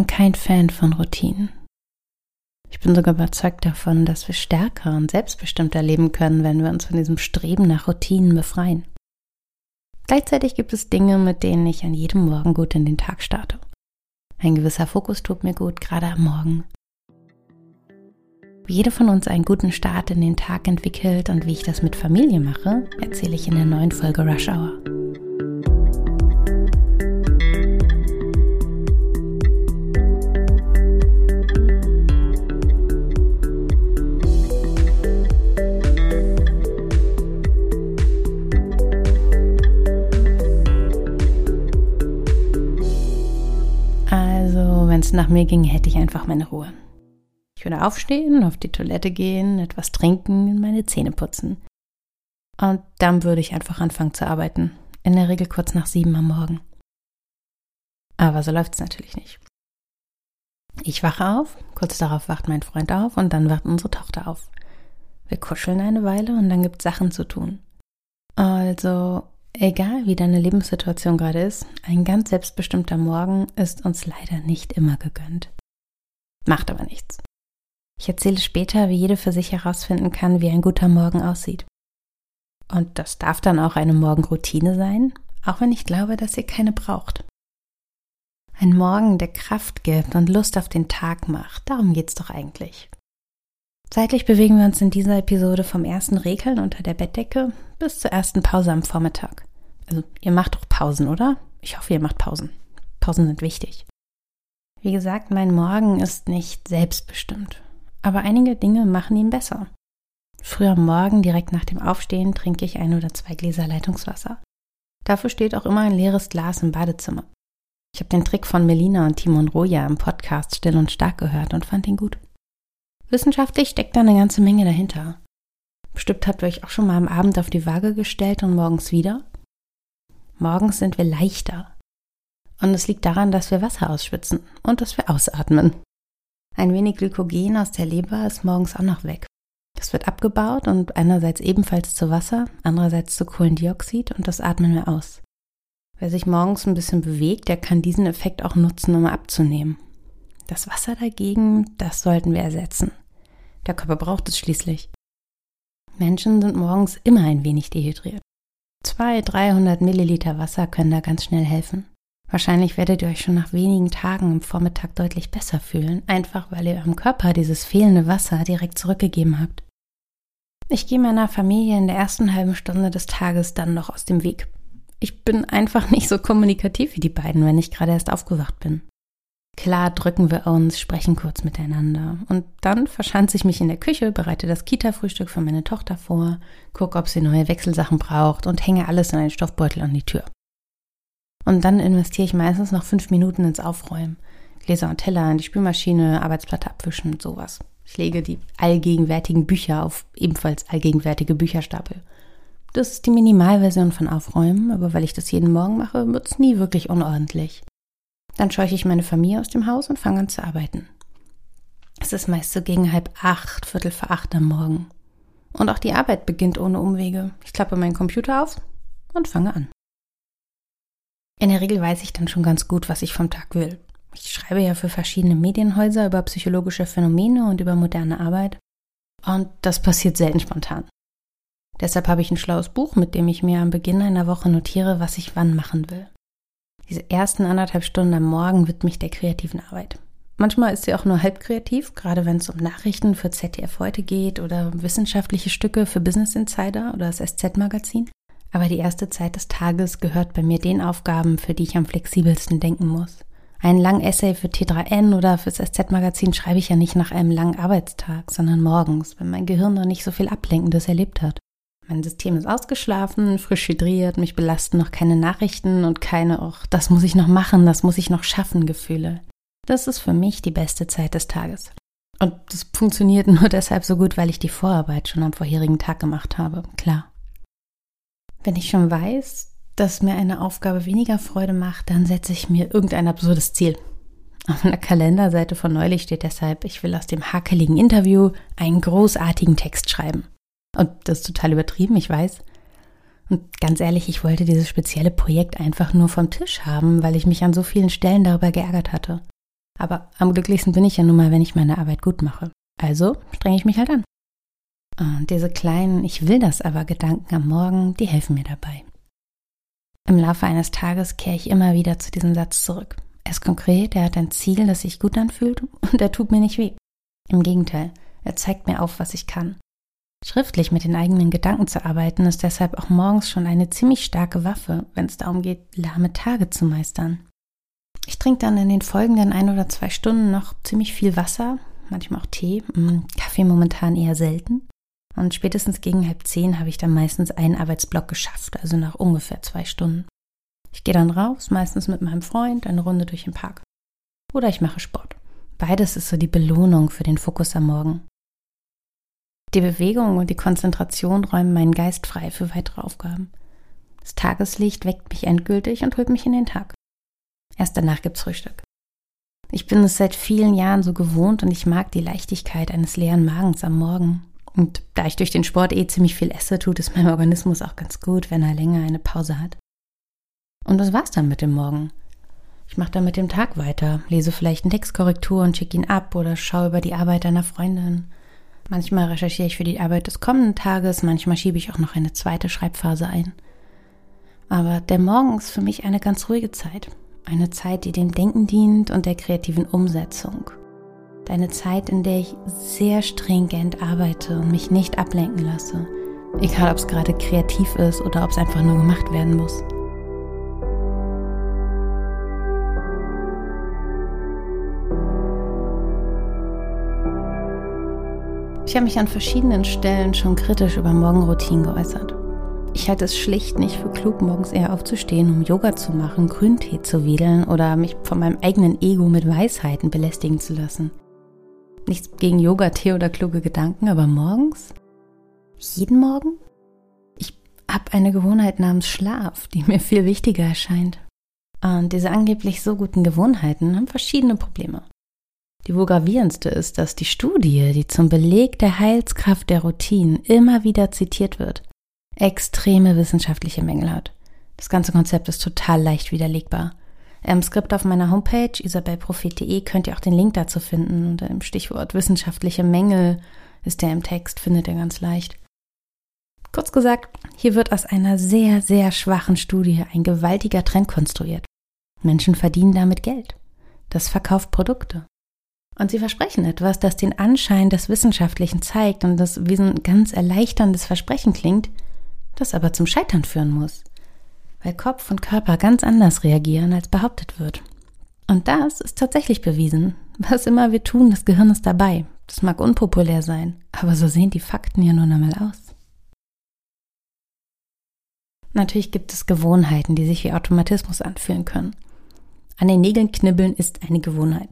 bin kein Fan von Routinen. Ich bin sogar überzeugt davon, dass wir stärker und selbstbestimmter leben können, wenn wir uns von diesem Streben nach Routinen befreien. Gleichzeitig gibt es Dinge, mit denen ich an jedem Morgen gut in den Tag starte. Ein gewisser Fokus tut mir gut, gerade am Morgen. Wie jede von uns einen guten Start in den Tag entwickelt und wie ich das mit Familie mache, erzähle ich in der neuen Folge Rush Hour. Nach mir ging, hätte ich einfach meine Ruhe. Ich würde aufstehen, auf die Toilette gehen, etwas trinken, meine Zähne putzen. Und dann würde ich einfach anfangen zu arbeiten. In der Regel kurz nach sieben am Morgen. Aber so läuft es natürlich nicht. Ich wache auf, kurz darauf wacht mein Freund auf und dann wacht unsere Tochter auf. Wir kuscheln eine Weile und dann gibt es Sachen zu tun. Also Egal wie deine Lebenssituation gerade ist, ein ganz selbstbestimmter Morgen ist uns leider nicht immer gegönnt. Macht aber nichts. Ich erzähle später, wie jede für sich herausfinden kann, wie ein guter Morgen aussieht. Und das darf dann auch eine Morgenroutine sein, auch wenn ich glaube, dass ihr keine braucht. Ein Morgen, der Kraft gibt und Lust auf den Tag macht, darum geht's doch eigentlich. Zeitlich bewegen wir uns in dieser Episode vom ersten Regeln unter der Bettdecke bis zur ersten Pause am Vormittag. Also ihr macht doch Pausen, oder? Ich hoffe, ihr macht Pausen. Pausen sind wichtig. Wie gesagt, mein Morgen ist nicht selbstbestimmt, aber einige Dinge machen ihn besser. Früh am Morgen, direkt nach dem Aufstehen, trinke ich ein oder zwei Gläser Leitungswasser. Dafür steht auch immer ein leeres Glas im Badezimmer. Ich habe den Trick von Melina und Timon Roja im Podcast Still und Stark gehört und fand ihn gut. Wissenschaftlich steckt da eine ganze Menge dahinter. Bestimmt habt ihr euch auch schon mal am Abend auf die Waage gestellt und morgens wieder. Morgens sind wir leichter. Und es liegt daran, dass wir Wasser ausschwitzen und dass wir ausatmen. Ein wenig Glykogen aus der Leber ist morgens auch noch weg. Das wird abgebaut und einerseits ebenfalls zu Wasser, andererseits zu Kohlendioxid und das atmen wir aus. Wer sich morgens ein bisschen bewegt, der kann diesen Effekt auch nutzen, um abzunehmen. Das Wasser dagegen, das sollten wir ersetzen. Der Körper braucht es schließlich. Menschen sind morgens immer ein wenig dehydriert. 200, 300 Milliliter Wasser können da ganz schnell helfen. Wahrscheinlich werdet ihr euch schon nach wenigen Tagen im Vormittag deutlich besser fühlen, einfach weil ihr eurem Körper dieses fehlende Wasser direkt zurückgegeben habt. Ich gehe meiner Familie in der ersten halben Stunde des Tages dann noch aus dem Weg. Ich bin einfach nicht so kommunikativ wie die beiden, wenn ich gerade erst aufgewacht bin. Klar drücken wir uns, sprechen kurz miteinander. Und dann verschanze ich mich in der Küche, bereite das Kita-Frühstück für meine Tochter vor, gucke, ob sie neue Wechselsachen braucht und hänge alles in einen Stoffbeutel an die Tür. Und dann investiere ich meistens noch fünf Minuten ins Aufräumen. Gläser und Teller in die Spülmaschine, Arbeitsplatte abwischen und sowas. Ich lege die allgegenwärtigen Bücher auf ebenfalls allgegenwärtige Bücherstapel. Das ist die Minimalversion von Aufräumen, aber weil ich das jeden Morgen mache, wird es nie wirklich unordentlich. Dann scheuche ich meine Familie aus dem Haus und fange an zu arbeiten. Es ist meist so gegen halb acht, viertel vor acht am Morgen. Und auch die Arbeit beginnt ohne Umwege. Ich klappe meinen Computer auf und fange an. In der Regel weiß ich dann schon ganz gut, was ich vom Tag will. Ich schreibe ja für verschiedene Medienhäuser über psychologische Phänomene und über moderne Arbeit. Und das passiert selten spontan. Deshalb habe ich ein schlaues Buch, mit dem ich mir am Beginn einer Woche notiere, was ich wann machen will. Diese ersten anderthalb Stunden am Morgen widme ich der kreativen Arbeit. Manchmal ist sie auch nur halb kreativ, gerade wenn es um Nachrichten für ZDF heute geht oder wissenschaftliche Stücke für Business Insider oder das SZ-Magazin. Aber die erste Zeit des Tages gehört bei mir den Aufgaben, für die ich am flexibelsten denken muss. Einen langen Essay für T3N oder fürs SZ-Magazin schreibe ich ja nicht nach einem langen Arbeitstag, sondern morgens, wenn mein Gehirn noch nicht so viel Ablenkendes erlebt hat. Mein System ist ausgeschlafen, frisch hydriert, mich belasten noch keine Nachrichten und keine, ach, das muss ich noch machen, das muss ich noch schaffen, Gefühle. Das ist für mich die beste Zeit des Tages. Und das funktioniert nur deshalb so gut, weil ich die Vorarbeit schon am vorherigen Tag gemacht habe, klar. Wenn ich schon weiß, dass mir eine Aufgabe weniger Freude macht, dann setze ich mir irgendein absurdes Ziel. Auf einer Kalenderseite von neulich steht deshalb, ich will aus dem hakeligen Interview einen großartigen Text schreiben. Und das ist total übertrieben, ich weiß. Und ganz ehrlich, ich wollte dieses spezielle Projekt einfach nur vom Tisch haben, weil ich mich an so vielen Stellen darüber geärgert hatte. Aber am glücklichsten bin ich ja nun mal, wenn ich meine Arbeit gut mache. Also strenge ich mich halt an. Und diese kleinen Ich will das aber Gedanken am Morgen, die helfen mir dabei. Im Laufe eines Tages kehre ich immer wieder zu diesem Satz zurück. Er ist konkret, er hat ein Ziel, das sich gut anfühlt und er tut mir nicht weh. Im Gegenteil, er zeigt mir auf, was ich kann. Schriftlich mit den eigenen Gedanken zu arbeiten, ist deshalb auch morgens schon eine ziemlich starke Waffe, wenn es darum geht, lahme Tage zu meistern. Ich trinke dann in den folgenden ein oder zwei Stunden noch ziemlich viel Wasser, manchmal auch Tee, mm, Kaffee momentan eher selten. Und spätestens gegen halb zehn habe ich dann meistens einen Arbeitsblock geschafft, also nach ungefähr zwei Stunden. Ich gehe dann raus, meistens mit meinem Freund, eine Runde durch den Park. Oder ich mache Sport. Beides ist so die Belohnung für den Fokus am Morgen. Die Bewegung und die Konzentration räumen meinen Geist frei für weitere Aufgaben. Das Tageslicht weckt mich endgültig und holt mich in den Tag. Erst danach gibt's Frühstück. Ich bin es seit vielen Jahren so gewohnt und ich mag die Leichtigkeit eines leeren Magens am Morgen. Und da ich durch den Sport eh ziemlich viel esse, tut es meinem Organismus auch ganz gut, wenn er länger eine Pause hat. Und das war's dann mit dem Morgen. Ich mache dann mit dem Tag weiter, lese vielleicht eine Textkorrektur und schicke ihn ab oder schaue über die Arbeit einer Freundin. Manchmal recherchiere ich für die Arbeit des kommenden Tages, manchmal schiebe ich auch noch eine zweite Schreibphase ein. Aber der Morgen ist für mich eine ganz ruhige Zeit. Eine Zeit, die dem Denken dient und der kreativen Umsetzung. Eine Zeit, in der ich sehr stringent arbeite und mich nicht ablenken lasse. Egal, ob es gerade kreativ ist oder ob es einfach nur gemacht werden muss. Ich habe mich an verschiedenen Stellen schon kritisch über Morgenroutinen geäußert. Ich halte es schlicht nicht für klug, morgens eher aufzustehen, um Yoga zu machen, Grüntee zu wedeln oder mich von meinem eigenen Ego mit Weisheiten belästigen zu lassen. Nichts gegen Yoga, Tee oder kluge Gedanken, aber morgens? Jeden Morgen? Ich habe eine Gewohnheit namens Schlaf, die mir viel wichtiger erscheint. Und diese angeblich so guten Gewohnheiten haben verschiedene Probleme. Die wohl gravierendste ist, dass die Studie, die zum Beleg der Heilskraft der Routinen immer wieder zitiert wird, extreme wissenschaftliche Mängel hat. Das ganze Konzept ist total leicht widerlegbar. Im Skript auf meiner Homepage isabelprophet.de könnt ihr auch den Link dazu finden. Unter dem Stichwort wissenschaftliche Mängel ist der im Text, findet ihr ganz leicht. Kurz gesagt, hier wird aus einer sehr, sehr schwachen Studie ein gewaltiger Trend konstruiert. Menschen verdienen damit Geld. Das verkauft Produkte. Und sie versprechen etwas, das den Anschein des Wissenschaftlichen zeigt und das wie ein ganz erleichterndes Versprechen klingt, das aber zum Scheitern führen muss. Weil Kopf und Körper ganz anders reagieren, als behauptet wird. Und das ist tatsächlich bewiesen. Was immer wir tun, das Gehirn ist dabei. Das mag unpopulär sein, aber so sehen die Fakten ja nun einmal aus. Natürlich gibt es Gewohnheiten, die sich wie Automatismus anfühlen können. An den Nägeln knibbeln ist eine Gewohnheit.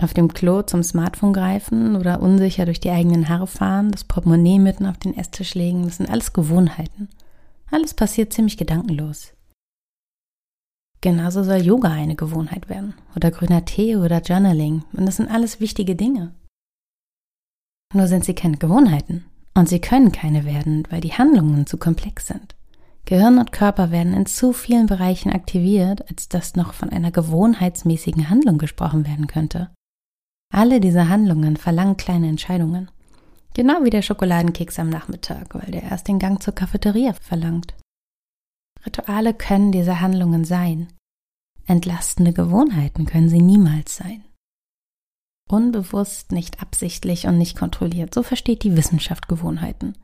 Auf dem Klo zum Smartphone greifen oder unsicher durch die eigenen Haare fahren, das Portemonnaie mitten auf den Esstisch legen, das sind alles Gewohnheiten. Alles passiert ziemlich gedankenlos. Genauso soll Yoga eine Gewohnheit werden oder grüner Tee oder Journaling und das sind alles wichtige Dinge. Nur sind sie keine Gewohnheiten und sie können keine werden, weil die Handlungen zu komplex sind. Gehirn und Körper werden in zu vielen Bereichen aktiviert, als dass noch von einer gewohnheitsmäßigen Handlung gesprochen werden könnte. Alle diese Handlungen verlangen kleine Entscheidungen. Genau wie der Schokoladenkeks am Nachmittag, weil der erst den Gang zur Cafeteria verlangt. Rituale können diese Handlungen sein. Entlastende Gewohnheiten können sie niemals sein. Unbewusst, nicht absichtlich und nicht kontrolliert. So versteht die Wissenschaft Gewohnheiten.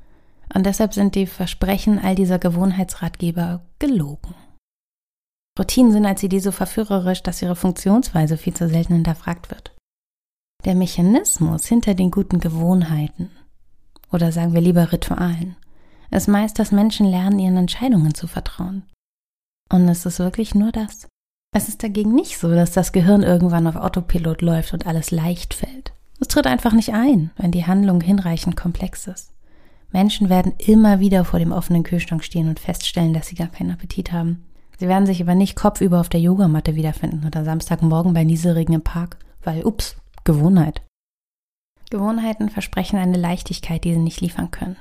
Und deshalb sind die Versprechen all dieser Gewohnheitsratgeber gelogen. Routinen sind als Idee so verführerisch, dass ihre Funktionsweise viel zu selten hinterfragt wird. Der Mechanismus hinter den guten Gewohnheiten oder sagen wir lieber Ritualen ist meist, dass Menschen lernen, ihren Entscheidungen zu vertrauen. Und es ist wirklich nur das. Es ist dagegen nicht so, dass das Gehirn irgendwann auf Autopilot läuft und alles leicht fällt. Es tritt einfach nicht ein, wenn die Handlung hinreichend komplex ist. Menschen werden immer wieder vor dem offenen Kühlschrank stehen und feststellen, dass sie gar keinen Appetit haben. Sie werden sich aber nicht kopfüber auf der Yogamatte wiederfinden oder Samstagmorgen bei Nieselregen im Park, weil, ups, Gewohnheit. Gewohnheiten versprechen eine Leichtigkeit, die sie nicht liefern können.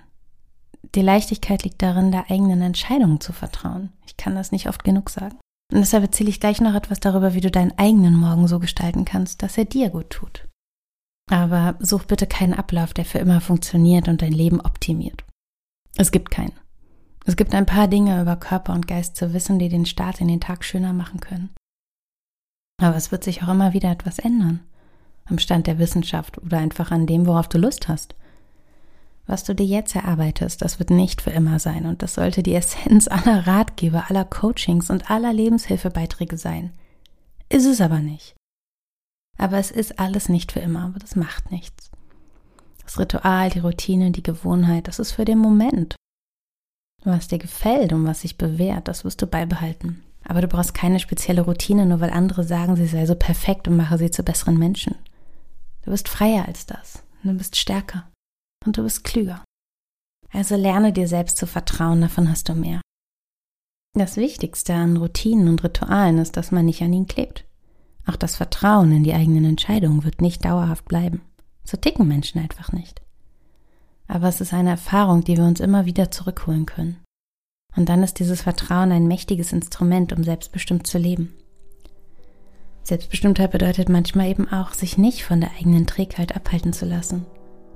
Die Leichtigkeit liegt darin, der eigenen Entscheidungen zu vertrauen. Ich kann das nicht oft genug sagen. Und deshalb erzähle ich gleich noch etwas darüber, wie du deinen eigenen Morgen so gestalten kannst, dass er dir gut tut. Aber such bitte keinen Ablauf, der für immer funktioniert und dein Leben optimiert. Es gibt keinen. Es gibt ein paar Dinge über Körper und Geist zu wissen, die den Start in den Tag schöner machen können. Aber es wird sich auch immer wieder etwas ändern. Am Stand der Wissenschaft oder einfach an dem, worauf du Lust hast. Was du dir jetzt erarbeitest, das wird nicht für immer sein und das sollte die Essenz aller Ratgeber, aller Coachings und aller Lebenshilfebeiträge sein. Ist es aber nicht. Aber es ist alles nicht für immer, aber das macht nichts. Das Ritual, die Routine, die Gewohnheit, das ist für den Moment. Was dir gefällt und was sich bewährt, das wirst du beibehalten. Aber du brauchst keine spezielle Routine, nur weil andere sagen, sie sei so perfekt und mache sie zu besseren Menschen. Du bist freier als das. Du bist stärker und du bist klüger. Also lerne dir selbst zu vertrauen, davon hast du mehr. Das Wichtigste an Routinen und Ritualen ist, dass man nicht an ihnen klebt. Auch das Vertrauen in die eigenen Entscheidungen wird nicht dauerhaft bleiben. So ticken Menschen einfach nicht. Aber es ist eine Erfahrung, die wir uns immer wieder zurückholen können. Und dann ist dieses Vertrauen ein mächtiges Instrument, um selbstbestimmt zu leben. Selbstbestimmtheit bedeutet manchmal eben auch, sich nicht von der eigenen Trägheit abhalten zu lassen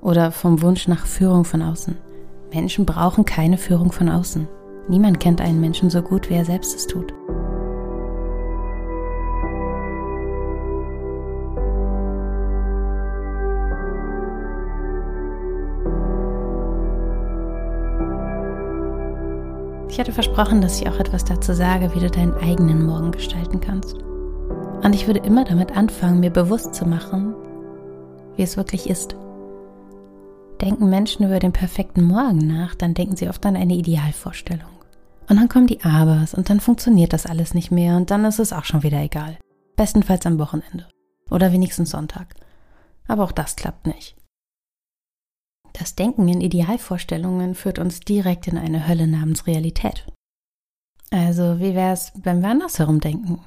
oder vom Wunsch nach Führung von außen. Menschen brauchen keine Führung von außen. Niemand kennt einen Menschen so gut, wie er selbst es tut. Ich hatte versprochen, dass ich auch etwas dazu sage, wie du deinen eigenen Morgen gestalten kannst. Und ich würde immer damit anfangen, mir bewusst zu machen, wie es wirklich ist. Denken Menschen über den perfekten Morgen nach, dann denken sie oft an eine Idealvorstellung. Und dann kommen die Abers und dann funktioniert das alles nicht mehr und dann ist es auch schon wieder egal. Bestenfalls am Wochenende. Oder wenigstens Sonntag. Aber auch das klappt nicht. Das Denken in Idealvorstellungen führt uns direkt in eine Hölle namens Realität. Also, wie wär's, wenn wir andersherum denken?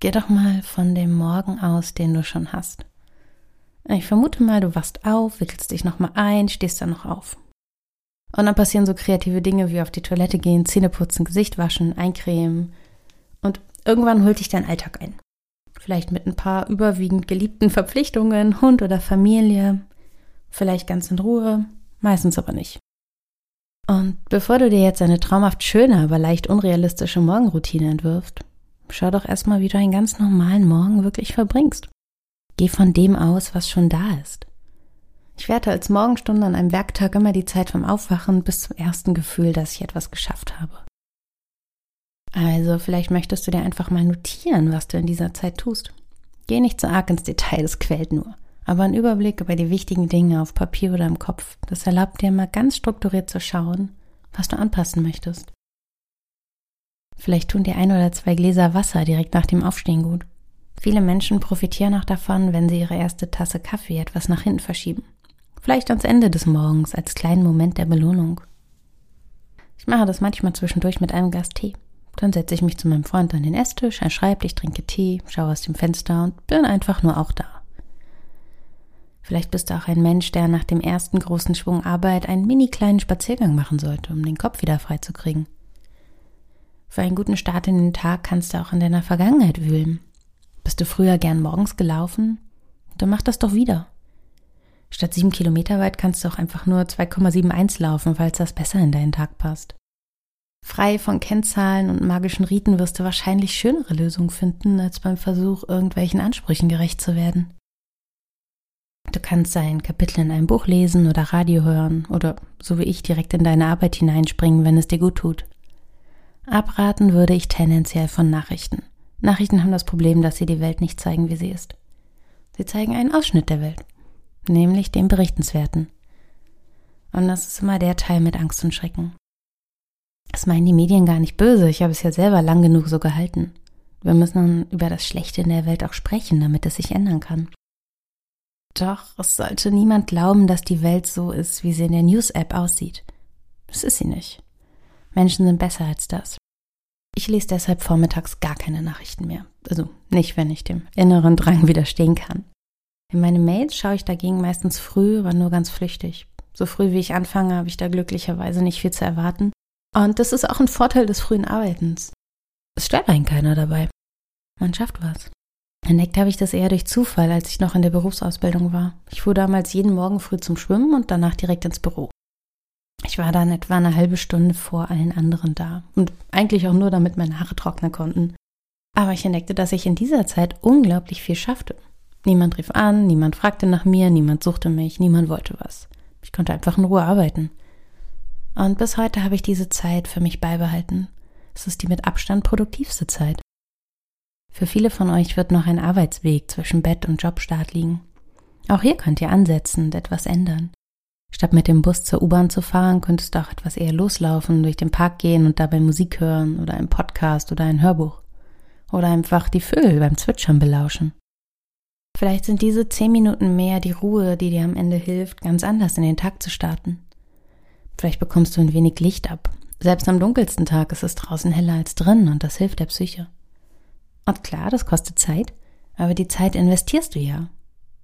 Geh doch mal von dem Morgen aus, den du schon hast. Ich vermute mal, du wachst auf, wickelst dich nochmal ein, stehst dann noch auf. Und dann passieren so kreative Dinge wie auf die Toilette gehen, Zähne putzen, Gesicht waschen, eincremen. Und irgendwann holt dich dein Alltag ein. Vielleicht mit ein paar überwiegend geliebten Verpflichtungen, Hund oder Familie. Vielleicht ganz in Ruhe, meistens aber nicht. Und bevor du dir jetzt eine traumhaft schöne, aber leicht unrealistische Morgenroutine entwirfst, schau doch erstmal, wie du einen ganz normalen Morgen wirklich verbringst. Geh von dem aus, was schon da ist. Ich werte als Morgenstunde an einem Werktag immer die Zeit vom Aufwachen bis zum ersten Gefühl, dass ich etwas geschafft habe. Also vielleicht möchtest du dir einfach mal notieren, was du in dieser Zeit tust. Geh nicht zu arg ins Detail, das quält nur. Aber ein Überblick über die wichtigen Dinge auf Papier oder im Kopf, das erlaubt dir mal ganz strukturiert zu schauen, was du anpassen möchtest. Vielleicht tun dir ein oder zwei Gläser Wasser direkt nach dem Aufstehen gut. Viele Menschen profitieren auch davon, wenn sie ihre erste Tasse Kaffee etwas nach hinten verschieben. Vielleicht ans Ende des Morgens als kleinen Moment der Belohnung. Ich mache das manchmal zwischendurch mit einem Glas Tee. Dann setze ich mich zu meinem Freund an den Esstisch, er schreibt, ich trinke Tee, schaue aus dem Fenster und bin einfach nur auch da. Vielleicht bist du auch ein Mensch, der nach dem ersten großen Schwung Arbeit einen mini kleinen Spaziergang machen sollte, um den Kopf wieder freizukriegen. Für einen guten Start in den Tag kannst du auch in deiner Vergangenheit wühlen. Bist du früher gern morgens gelaufen? Dann mach das doch wieder. Statt sieben Kilometer weit kannst du auch einfach nur 2,71 laufen, falls das besser in deinen Tag passt. Frei von Kennzahlen und magischen Riten wirst du wahrscheinlich schönere Lösungen finden, als beim Versuch, irgendwelchen Ansprüchen gerecht zu werden. Du kannst ein Kapitel in einem Buch lesen oder Radio hören oder so wie ich direkt in deine Arbeit hineinspringen, wenn es dir gut tut. Abraten würde ich tendenziell von Nachrichten. Nachrichten haben das Problem, dass sie die Welt nicht zeigen, wie sie ist. Sie zeigen einen Ausschnitt der Welt, nämlich den Berichtenswerten. Und das ist immer der Teil mit Angst und Schrecken. Das meinen die Medien gar nicht böse, ich habe es ja selber lang genug so gehalten. Wir müssen dann über das Schlechte in der Welt auch sprechen, damit es sich ändern kann. Doch es sollte niemand glauben, dass die Welt so ist, wie sie in der News-App aussieht. Das ist sie nicht. Menschen sind besser als das. Ich lese deshalb vormittags gar keine Nachrichten mehr. Also nicht, wenn ich dem inneren Drang widerstehen kann. In meine Mails schaue ich dagegen meistens früh, aber nur ganz flüchtig. So früh wie ich anfange, habe ich da glücklicherweise nicht viel zu erwarten. Und das ist auch ein Vorteil des frühen Arbeitens. Es stört einen keiner dabei. Man schafft was. Entdeckt habe ich das eher durch Zufall, als ich noch in der Berufsausbildung war. Ich fuhr damals jeden Morgen früh zum Schwimmen und danach direkt ins Büro. Ich war dann etwa eine halbe Stunde vor allen anderen da und eigentlich auch nur, damit meine Haare trocknen konnten. Aber ich entdeckte, dass ich in dieser Zeit unglaublich viel schaffte. Niemand rief an, niemand fragte nach mir, niemand suchte mich, niemand wollte was. Ich konnte einfach in Ruhe arbeiten. Und bis heute habe ich diese Zeit für mich beibehalten. Es ist die mit Abstand produktivste Zeit. Für viele von euch wird noch ein Arbeitsweg zwischen Bett und Jobstart liegen. Auch hier könnt ihr ansetzen und etwas ändern. Statt mit dem Bus zur U-Bahn zu fahren, könntest du auch etwas eher loslaufen, durch den Park gehen und dabei Musik hören oder ein Podcast oder ein Hörbuch. Oder einfach die Vögel beim Zwitschern belauschen. Vielleicht sind diese zehn Minuten mehr die Ruhe, die dir am Ende hilft, ganz anders in den Tag zu starten. Vielleicht bekommst du ein wenig Licht ab. Selbst am dunkelsten Tag ist es draußen heller als drin und das hilft der Psyche. Und klar, das kostet Zeit, aber die Zeit investierst du ja.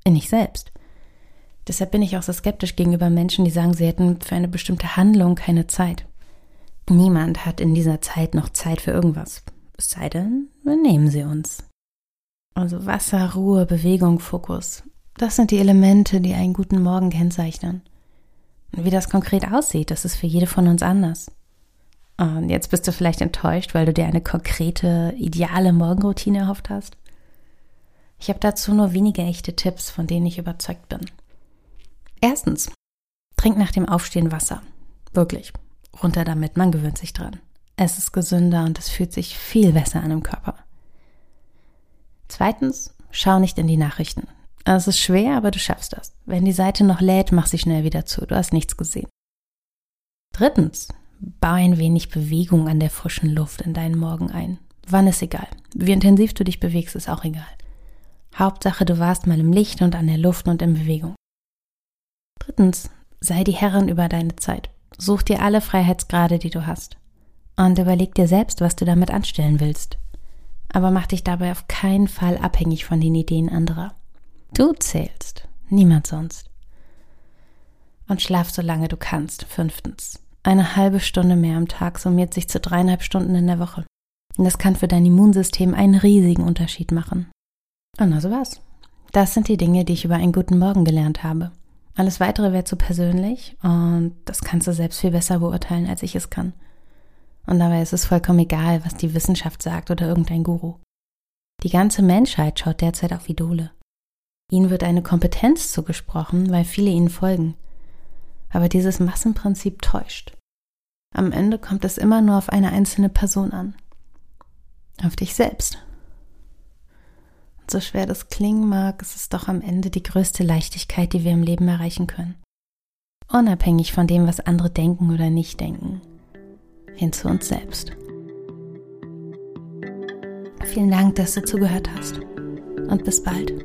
In dich selbst. Deshalb bin ich auch so skeptisch gegenüber Menschen, die sagen, sie hätten für eine bestimmte Handlung keine Zeit. Niemand hat in dieser Zeit noch Zeit für irgendwas. Es sei denn, wir nehmen sie uns. Also Wasser, Ruhe, Bewegung, Fokus. Das sind die Elemente, die einen guten Morgen kennzeichnen. Und wie das konkret aussieht, das ist für jede von uns anders. Und jetzt bist du vielleicht enttäuscht, weil du dir eine konkrete, ideale Morgenroutine erhofft hast. Ich habe dazu nur wenige echte Tipps, von denen ich überzeugt bin. Erstens, trink nach dem Aufstehen Wasser. Wirklich. Runter damit, man gewöhnt sich dran. Es ist gesünder und es fühlt sich viel besser an im Körper. Zweitens, schau nicht in die Nachrichten. Es ist schwer, aber du schaffst das. Wenn die Seite noch lädt, mach sie schnell wieder zu. Du hast nichts gesehen. Drittens, Bau ein wenig Bewegung an der frischen Luft in deinen Morgen ein. Wann ist egal. Wie intensiv du dich bewegst, ist auch egal. Hauptsache, du warst mal im Licht und an der Luft und in Bewegung. Drittens, sei die Herrin über deine Zeit. Such dir alle Freiheitsgrade, die du hast. Und überleg dir selbst, was du damit anstellen willst. Aber mach dich dabei auf keinen Fall abhängig von den Ideen anderer. Du zählst, niemand sonst. Und schlaf so lange du kannst. Fünftens. Eine halbe Stunde mehr am Tag summiert sich zu dreieinhalb Stunden in der Woche. Und das kann für dein Immunsystem einen riesigen Unterschied machen. Und also was? Das sind die Dinge, die ich über einen guten Morgen gelernt habe. Alles weitere wäre zu persönlich und das kannst du selbst viel besser beurteilen, als ich es kann. Und dabei ist es vollkommen egal, was die Wissenschaft sagt oder irgendein Guru. Die ganze Menschheit schaut derzeit auf Idole. Ihnen wird eine Kompetenz zugesprochen, weil viele ihnen folgen. Aber dieses Massenprinzip täuscht. Am Ende kommt es immer nur auf eine einzelne Person an. Auf dich selbst. So schwer das klingen mag, ist es doch am Ende die größte Leichtigkeit, die wir im Leben erreichen können. Unabhängig von dem, was andere denken oder nicht denken. Hin zu uns selbst. Vielen Dank, dass du zugehört hast. Und bis bald.